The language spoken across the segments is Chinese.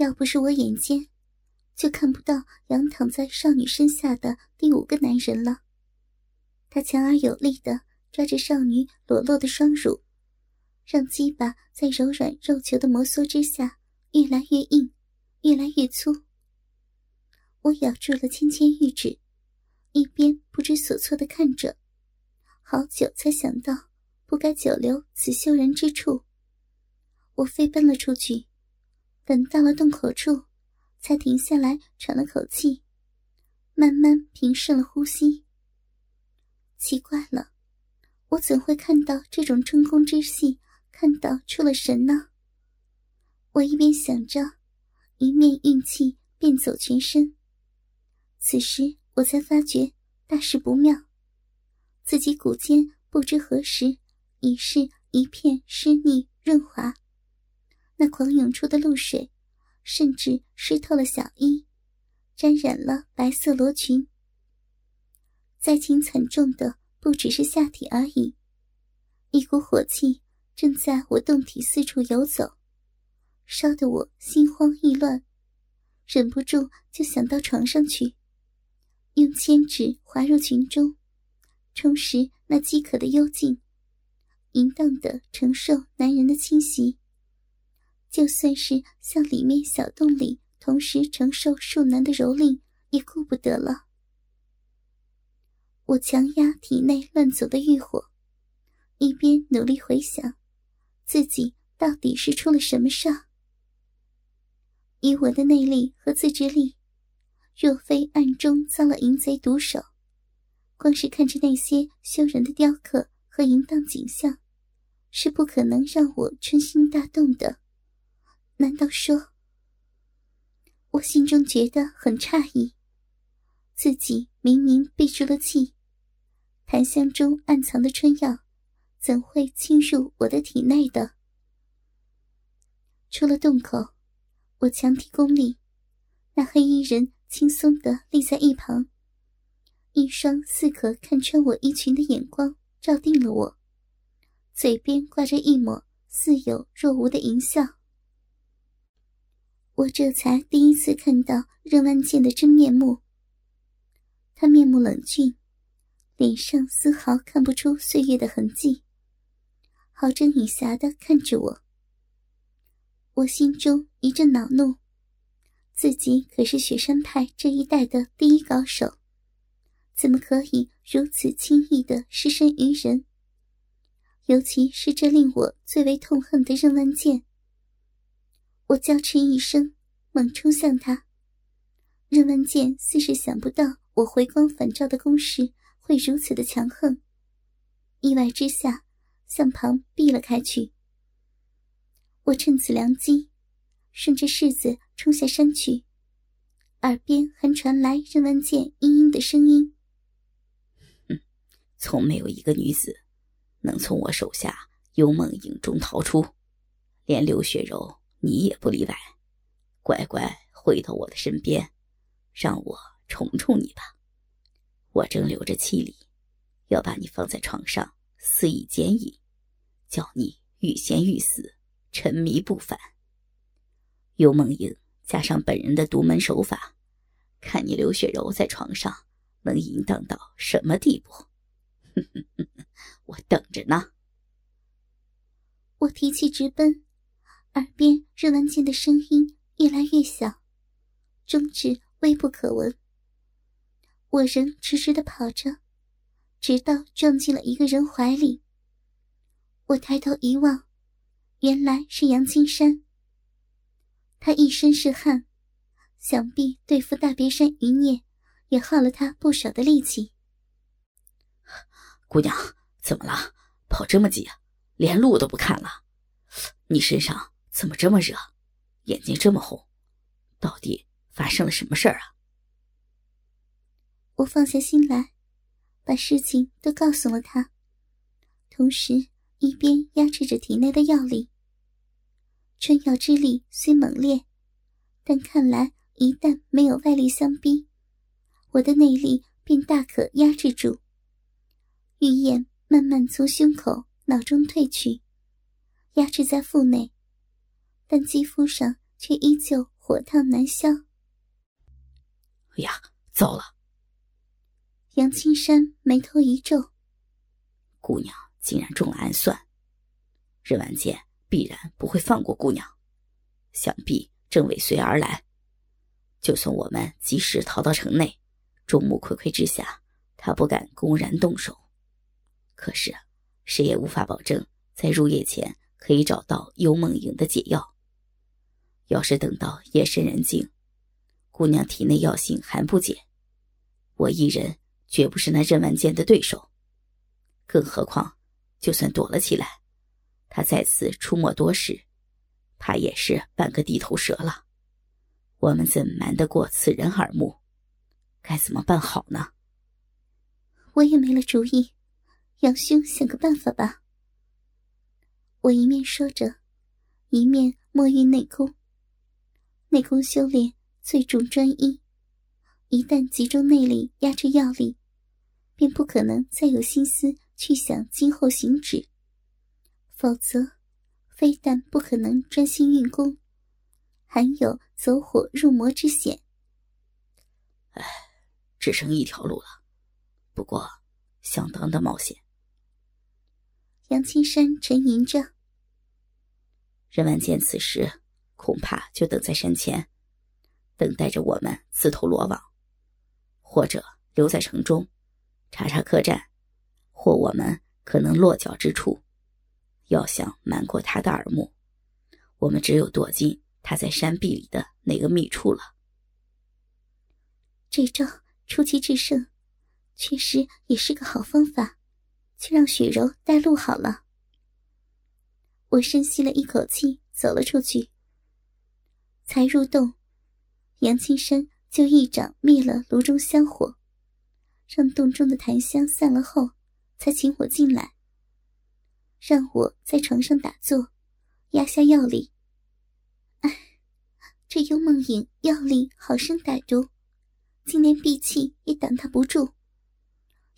要不是我眼尖，就看不到仰躺在少女身下的第五个男人了。他强而有力的抓着少女裸露的双乳，让鸡巴在柔软肉球的摩挲之下越来越硬，越来越粗。我咬住了芊芊玉指，一边不知所措的看着，好久才想到不该久留此羞人之处。我飞奔了出去。等到了洞口处，才停下来喘了口气，慢慢平顺了呼吸。奇怪了，我怎会看到这种春宫之戏，看到出了神呢？我一边想着，一面运气便走全身。此时我才发觉大事不妙，自己骨间不知何时已是一片湿腻润滑。那狂涌出的露水，甚至湿透了小衣，沾染了白色罗裙。灾情惨重的不只是下体而已，一股火气正在我胴体四处游走，烧得我心慌意乱，忍不住就想到床上去，用千指滑入裙中，充实那饥渴的幽静，淫荡的承受男人的侵袭。就算是向里面小洞里同时承受数男的蹂躏，也顾不得了。我强压体内乱走的欲火，一边努力回想，自己到底是出了什么事。以我的内力和自制力，若非暗中遭了淫贼毒手，光是看着那些羞人的雕刻和淫荡景象，是不可能让我春心大动的。难道说？我心中觉得很诧异，自己明明闭住了气，檀香中暗藏的春药，怎会侵入我的体内的？出了洞口，我强提功力，那黑衣人轻松的立在一旁，一双似可看穿我衣裙的眼光照定了我，嘴边挂着一抹似有若无的淫笑。我这才第一次看到任万剑的真面目。他面目冷峻，脸上丝毫看不出岁月的痕迹，好整以暇的看着我。我心中一阵恼怒，自己可是雪山派这一代的第一高手，怎么可以如此轻易的失身于人？尤其是这令我最为痛恨的任万剑。我娇啜一声，猛冲向他。任文健似是想不到我回光返照的攻势会如此的强横，意外之下向旁避了开去。我趁此良机，顺着柿子冲下山去，耳边还传来任文健阴阴的声音：“，从没有一个女子能从我手下幽梦影中逃出，连刘雪柔。”你也不例外，乖乖回到我的身边，让我宠宠你吧。我正留着气力，要把你放在床上肆意奸淫，叫你欲仙欲死，沉迷不返。幽梦影加上本人的独门手法，看你刘雪柔在床上能淫荡到什么地步？我等着呢。我提气直奔。耳边任文健的声音越来越小，终至微不可闻。我仍直直的跑着，直到撞进了一个人怀里。我抬头一望，原来是杨青山。他一身是汗，想必对付大别山余孽也耗了他不少的力气。姑娘，怎么了？跑这么急啊，连路都不看了？你身上……怎么这么热？眼睛这么红，到底发生了什么事儿啊？我放下心来，把事情都告诉了他，同时一边压制着体内的药力。春药之力虽猛烈，但看来一旦没有外力相逼，我的内力便大可压制住。玉燕慢慢从胸口、脑中退去，压制在腹内。但肌肤上却依旧火烫难消。哎呀，糟了！杨青山眉头一皱，姑娘竟然中了暗算，任万剑必然不会放过姑娘，想必正尾随而来。就算我们及时逃到城内，众目睽睽之下，他不敢公然动手。可是，谁也无法保证在入夜前可以找到幽梦影的解药。要是等到夜深人静，姑娘体内药性还不解，我一人绝不是那任万剑的对手。更何况，就算躲了起来，他再次出没多时，怕也是半个地头蛇了。我们怎瞒得过此人耳目？该怎么办好呢？我也没了主意，杨兄想个办法吧。我一面说着，一面摸运内功。内功修炼最重专一，一旦集中内力压制药力，便不可能再有心思去想今后行止。否则，非但不可能专心运功，还有走火入魔之险。唉，只剩一条路了，不过相当的冒险。杨青山沉吟着，任万剑此时。恐怕就等在山前，等待着我们自投罗网，或者留在城中，查查客栈，或我们可能落脚之处。要想瞒过他的耳目，我们只有躲进他在山壁里的那个密处了。这招出奇制胜，确实也是个好方法。去让雪柔带路好了。我深吸了一口气，走了出去。才入洞，杨青山就一掌灭了炉中香火，让洞中的檀香散了后，才请我进来，让我在床上打坐，压下药力。哎，这幽梦影药力好生歹毒，竟连闭气也挡他不住。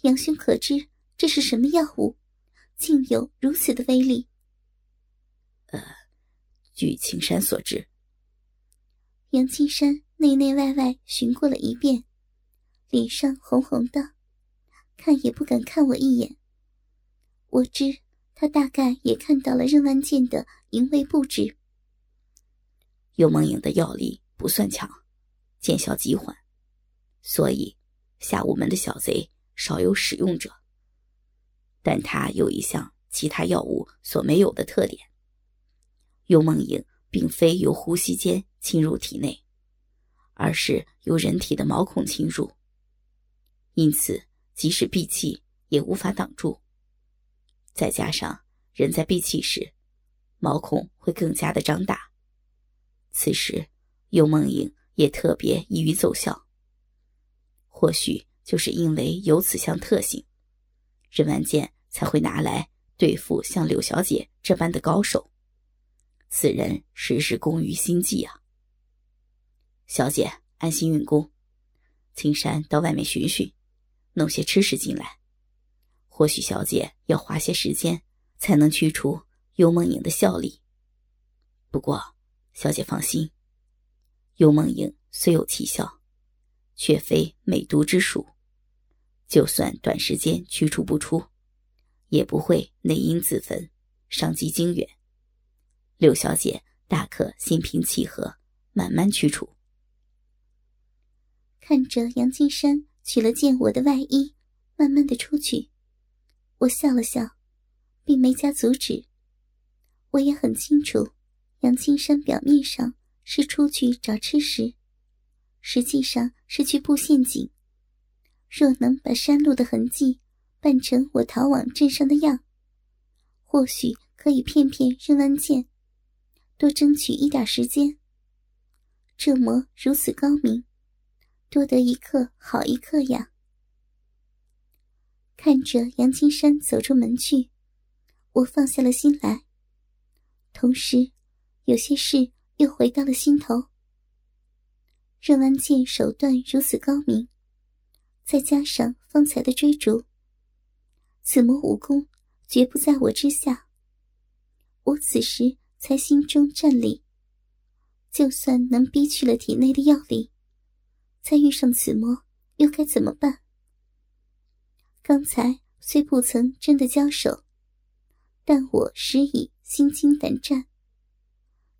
杨兄可知这是什么药物，竟有如此的威力？呃，据青山所知。杨青山内内外外寻过了一遍，脸上红红的，看也不敢看我一眼。我知他大概也看到了任万剑的淫秽布置。幽梦影的药力不算强，见效极缓，所以下午门的小贼少有使用者。但他有一项其他药物所没有的特点：幽梦影。并非由呼吸间侵入体内，而是由人体的毛孔侵入，因此即使闭气也无法挡住。再加上人在闭气时，毛孔会更加的张大，此时幽梦影也特别易于奏效。或许就是因为有此项特性，任万剑才会拿来对付像柳小姐这般的高手。此人时时工于心计啊！小姐安心运功，青山到外面寻寻，弄些吃食进来。或许小姐要花些时间才能驱除幽梦影的效力。不过，小姐放心，幽梦影虽有奇效，却非美毒之属，就算短时间驱除不出，也不会内因自焚，伤及精元。六小姐大可心平气和，慢慢驱除。看着杨金山取了件我的外衣，慢慢的出去，我笑了笑，并没加阻止。我也很清楚，杨金山表面上是出去找吃食，实际上是去布陷阱。若能把山路的痕迹扮成我逃往镇上的样，或许可以骗骗任万剑。多争取一点时间。这魔如此高明，多得一刻好一刻呀！看着杨青山走出门去，我放下了心来，同时有些事又回到了心头。任完剑手段如此高明，再加上方才的追逐，此魔武功绝不在我之下。我此时。才心中战栗，就算能逼去了体内的药力，再遇上此魔，又该怎么办？刚才虽不曾真的交手，但我实已心惊胆战。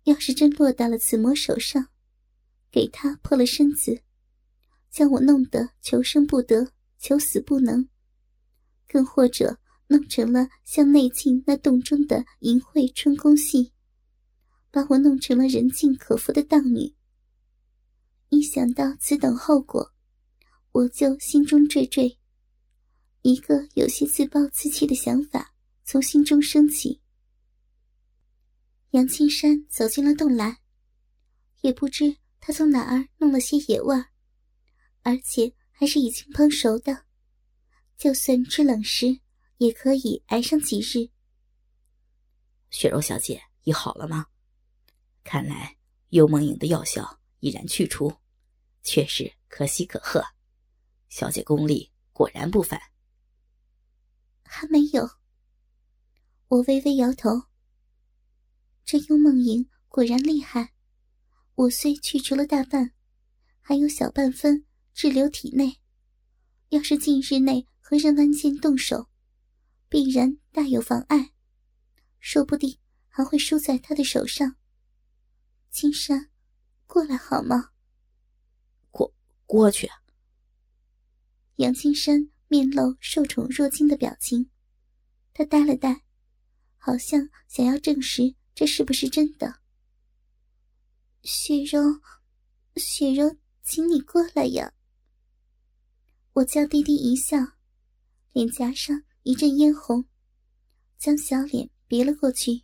要是真落到了此魔手上，给他破了身子，将我弄得求生不得、求死不能，更或者弄成了像内镜那洞中的淫秽春宫戏。把我弄成了人尽可夫的荡女。一想到此等后果，我就心中惴惴。一个有些自暴自弃的想法从心中升起。杨青山走进了洞来，也不知他从哪儿弄了些野味，而且还是已经烹熟的，就算吃冷食也可以挨上几日。雪柔小姐，你好了吗？看来幽梦影的药效已然去除，确实可喜可贺。小姐功力果然不凡。还没有。我微微摇头。这幽梦影果然厉害。我虽去除了大半，还有小半分滞留体内。要是近日内和任万剑动手，必然大有妨碍，说不定还会输在他的手上。青山，过来好吗？过去。杨青山面露受宠若惊的表情，他呆了呆，好像想要证实这是不是真的。雪柔，雪柔，请你过来呀！我娇滴滴一笑，脸颊上一阵嫣红，将小脸别了过去，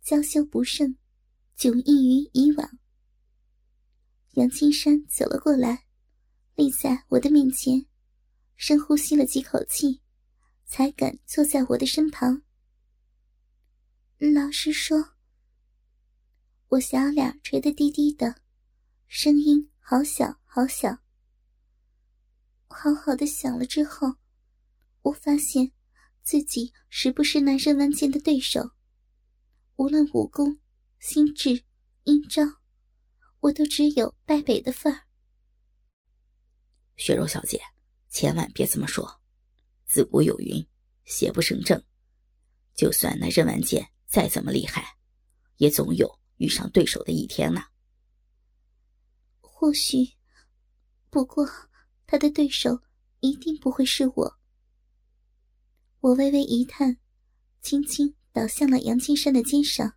娇羞不胜。迥异于以往。杨青山走了过来，立在我的面前，深呼吸了几口气，才敢坐在我的身旁。老实说，我小脸垂得低低的，声音好小好小。好好的想了之后，我发现自己实不是那任万剑的对手，无论武功。心智、阴招，我都只有败北的份儿。雪柔小姐，千万别这么说。自古有云：“邪不胜正。”就算那任万剑再怎么厉害，也总有遇上对手的一天呢。或许，不过他的对手一定不会是我。我微微一叹，轻轻倒向了杨青山的肩上。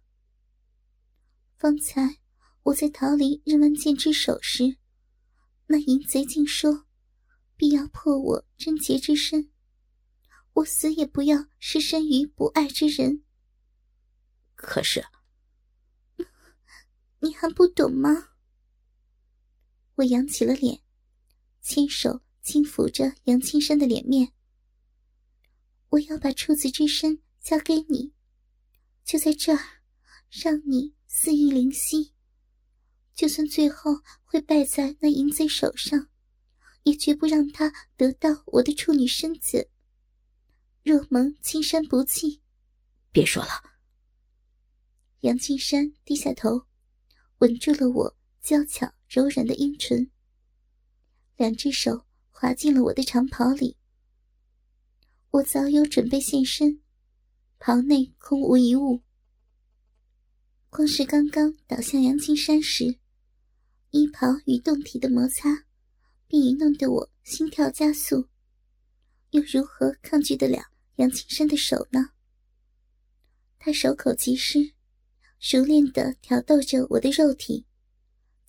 方才我在逃离任万剑之手时，那淫贼竟说必要破我贞洁之身，我死也不要失身于不爱之人。可是，你还不懂吗？我扬起了脸，亲手轻抚着杨青山的脸面。我要把处子之身交给你，就在这儿，让你。肆意灵犀，就算最后会败在那淫贼手上，也绝不让他得到我的处女身子。若蒙青山不弃，别说了。杨青山低下头，吻住了我娇巧柔软的阴唇，两只手滑进了我的长袍里。我早有准备现身，袍内空无一物。光是刚刚倒向杨青山时，衣袍与胴体的摩擦，便已弄得我心跳加速。又如何抗拒得了杨青山的手呢？他手口极施，熟练地挑逗着我的肉体，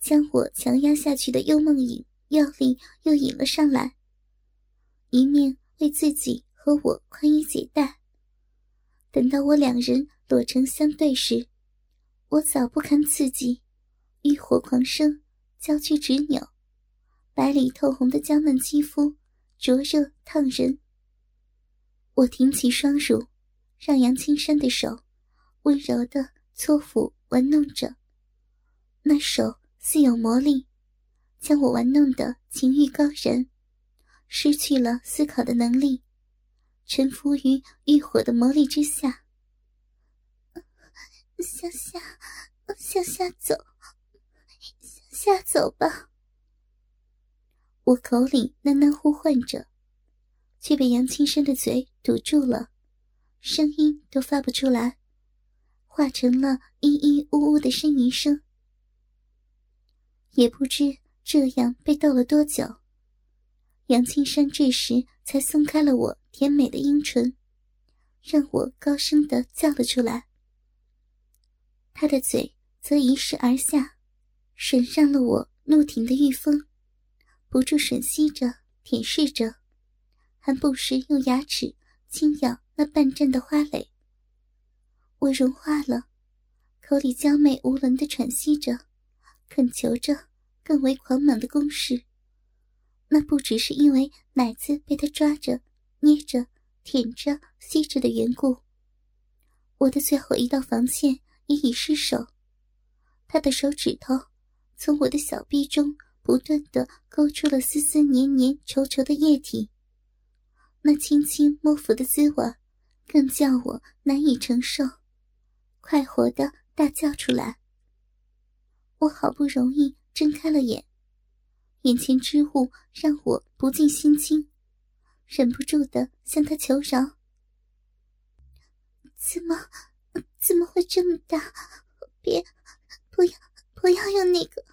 将我强压下去的幽梦影药力又引了上来，一面为自己和我宽衣解带。等到我两人裸成相对时，我早不堪刺激，欲火狂生，娇躯直扭，白里透红的娇嫩肌肤灼热烫人。我挺起双乳，让杨青山的手温柔的搓抚玩弄着，那手似有魔力，将我玩弄的情欲高燃，失去了思考的能力，臣服于欲火的魔力之下。向下，向下走，嫁走吧。我口里喃喃呼唤着，却被杨青山的嘴堵住了，声音都发不出来，化成了咿咿呜呜的呻吟声。也不知这样被逗了多久，杨青山这时才松开了我甜美的阴唇，让我高声的叫了出来。他的嘴则移视而下，吮上了我怒挺的玉峰。不住吮吸着，舔舐着，还不时用牙齿轻咬那半绽的花蕾。我融化了，口里娇媚无伦的喘息着，恳求着更为狂猛的攻势。那不只是因为奶子被他抓着、捏着、舔着、吸着的缘故。我的最后一道防线也已失守，他的手指头从我的小臂中。不断的勾出了丝丝黏黏稠稠的液体，那轻轻摸抚的滋味，更叫我难以承受，快活的大叫出来。我好不容易睁开了眼，眼前之物让我不禁心惊，忍不住的向他求饶：“怎么，怎么会这么大？别，不要，不要用那个。”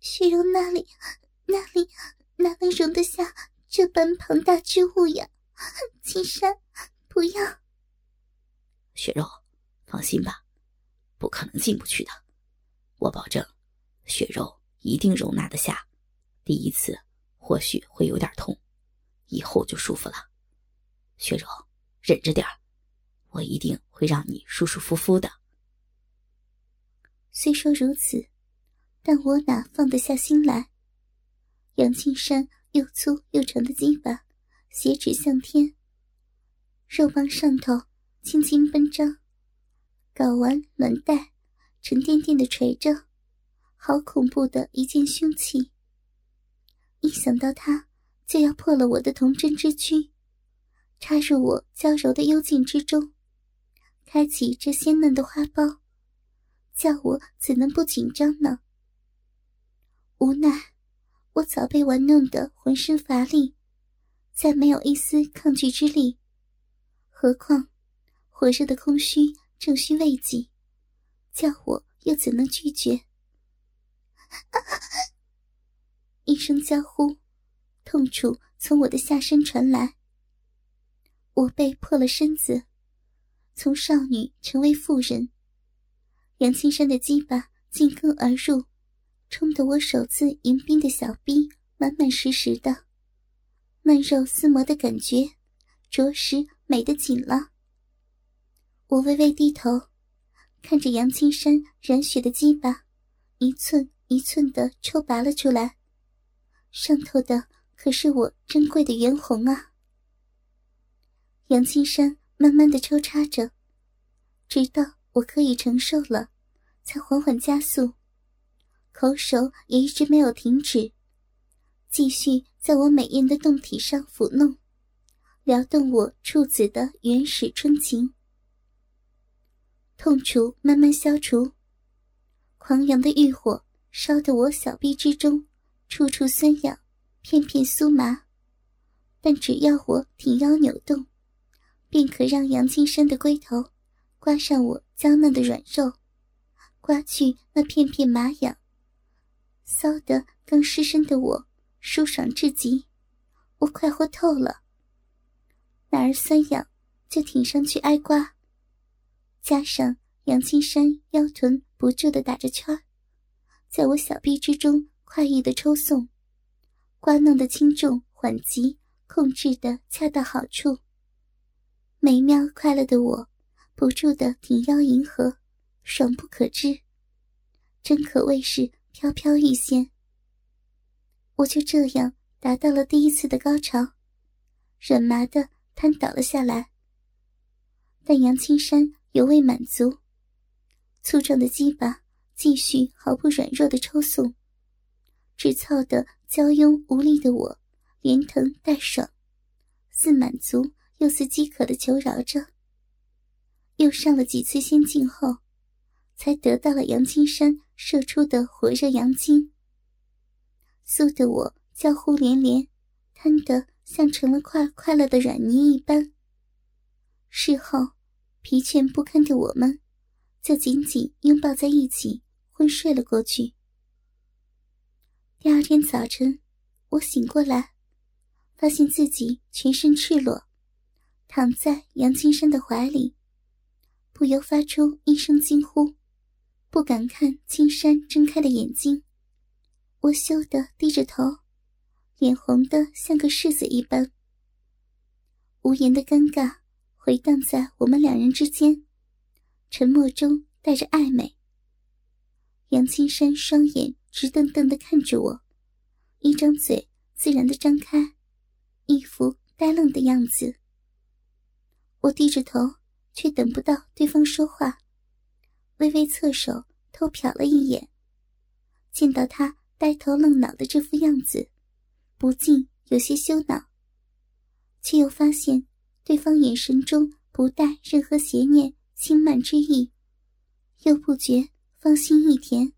血肉那里，那里哪能容得下这般庞大之物呀？青山，不要！血肉，放心吧，不可能进不去的。我保证，血肉一定容纳得下。第一次或许会有点痛，以后就舒服了。血肉，忍着点儿，我一定会让你舒舒服服的。虽说如此。但我哪放得下心来？杨青山又粗又长的鸡巴斜指向天，肉棒上头轻轻奔张，睾丸卵带沉甸甸的垂着，好恐怖的一件凶器。一想到他就要破了我的童贞之躯，插入我娇柔的幽静之中，开启这鲜嫩的花苞，叫我怎能不紧张呢？无奈，我早被玩弄得浑身乏力，再没有一丝抗拒之力。何况火热的空虚正需慰藉，叫我又怎能拒绝？一声娇呼，痛楚从我的下身传来。我被破了身子，从少女成为妇人。杨青山的鸡巴进根而入。冲得我手自迎宾的小臂满满实实的，嫩肉撕磨的感觉，着实美得紧了。我微微低头，看着杨青山染血的鸡巴，一寸一寸的抽拔了出来，上头的可是我珍贵的元红啊！杨青山慢慢的抽插着，直到我可以承受了，才缓缓加速。口手也一直没有停止，继续在我美艳的胴体上抚弄，撩动我处子的原始春情。痛楚慢慢消除，狂扬的欲火烧得我小臂之中处处酸痒，片片酥麻。但只要我挺腰扭动，便可让杨青山的龟头刮上我娇嫩的软肉，刮去那片片麻痒。骚得更失身的我，舒爽至极，我快活透了。哪儿酸痒，就挺上去挨刮。加上杨青山腰臀不住的打着圈在我小臂之中快意的抽送，刮弄的轻重缓急控制的恰到好处。美妙快乐的我，不住的挺腰迎合，爽不可支，真可谓是。飘飘欲仙，我就这样达到了第一次的高潮，软麻的瘫倒了下来。但杨青山犹未满足，粗壮的鸡巴继续毫不软弱的抽送，只操得娇慵无力的我连疼带爽，似满足又似饥渴的求饶着。又上了几次仙境后，才得到了杨青山。射出的火热阳精，酥得我叫呼连连，瘫得像成了块快乐的软泥一般。事后，疲倦不堪的我们，就紧紧拥抱在一起，昏睡了过去。第二天早晨，我醒过来，发现自己全身赤裸，躺在杨青山的怀里，不由发出一声惊呼，不敢看青山睁开的眼睛。我羞得低着头，脸红的像个柿子一般，无言的尴尬。回荡在我们两人之间，沉默中带着暧昧。杨青山双眼直瞪瞪的看着我，一张嘴自然的张开，一副呆愣的样子。我低着头，却等不到对方说话，微微侧手偷瞟了一眼，见到他呆头愣脑的这副样子，不禁有些羞恼，却又发现。对方眼神中不带任何邪念、轻慢之意，又不觉芳心一甜。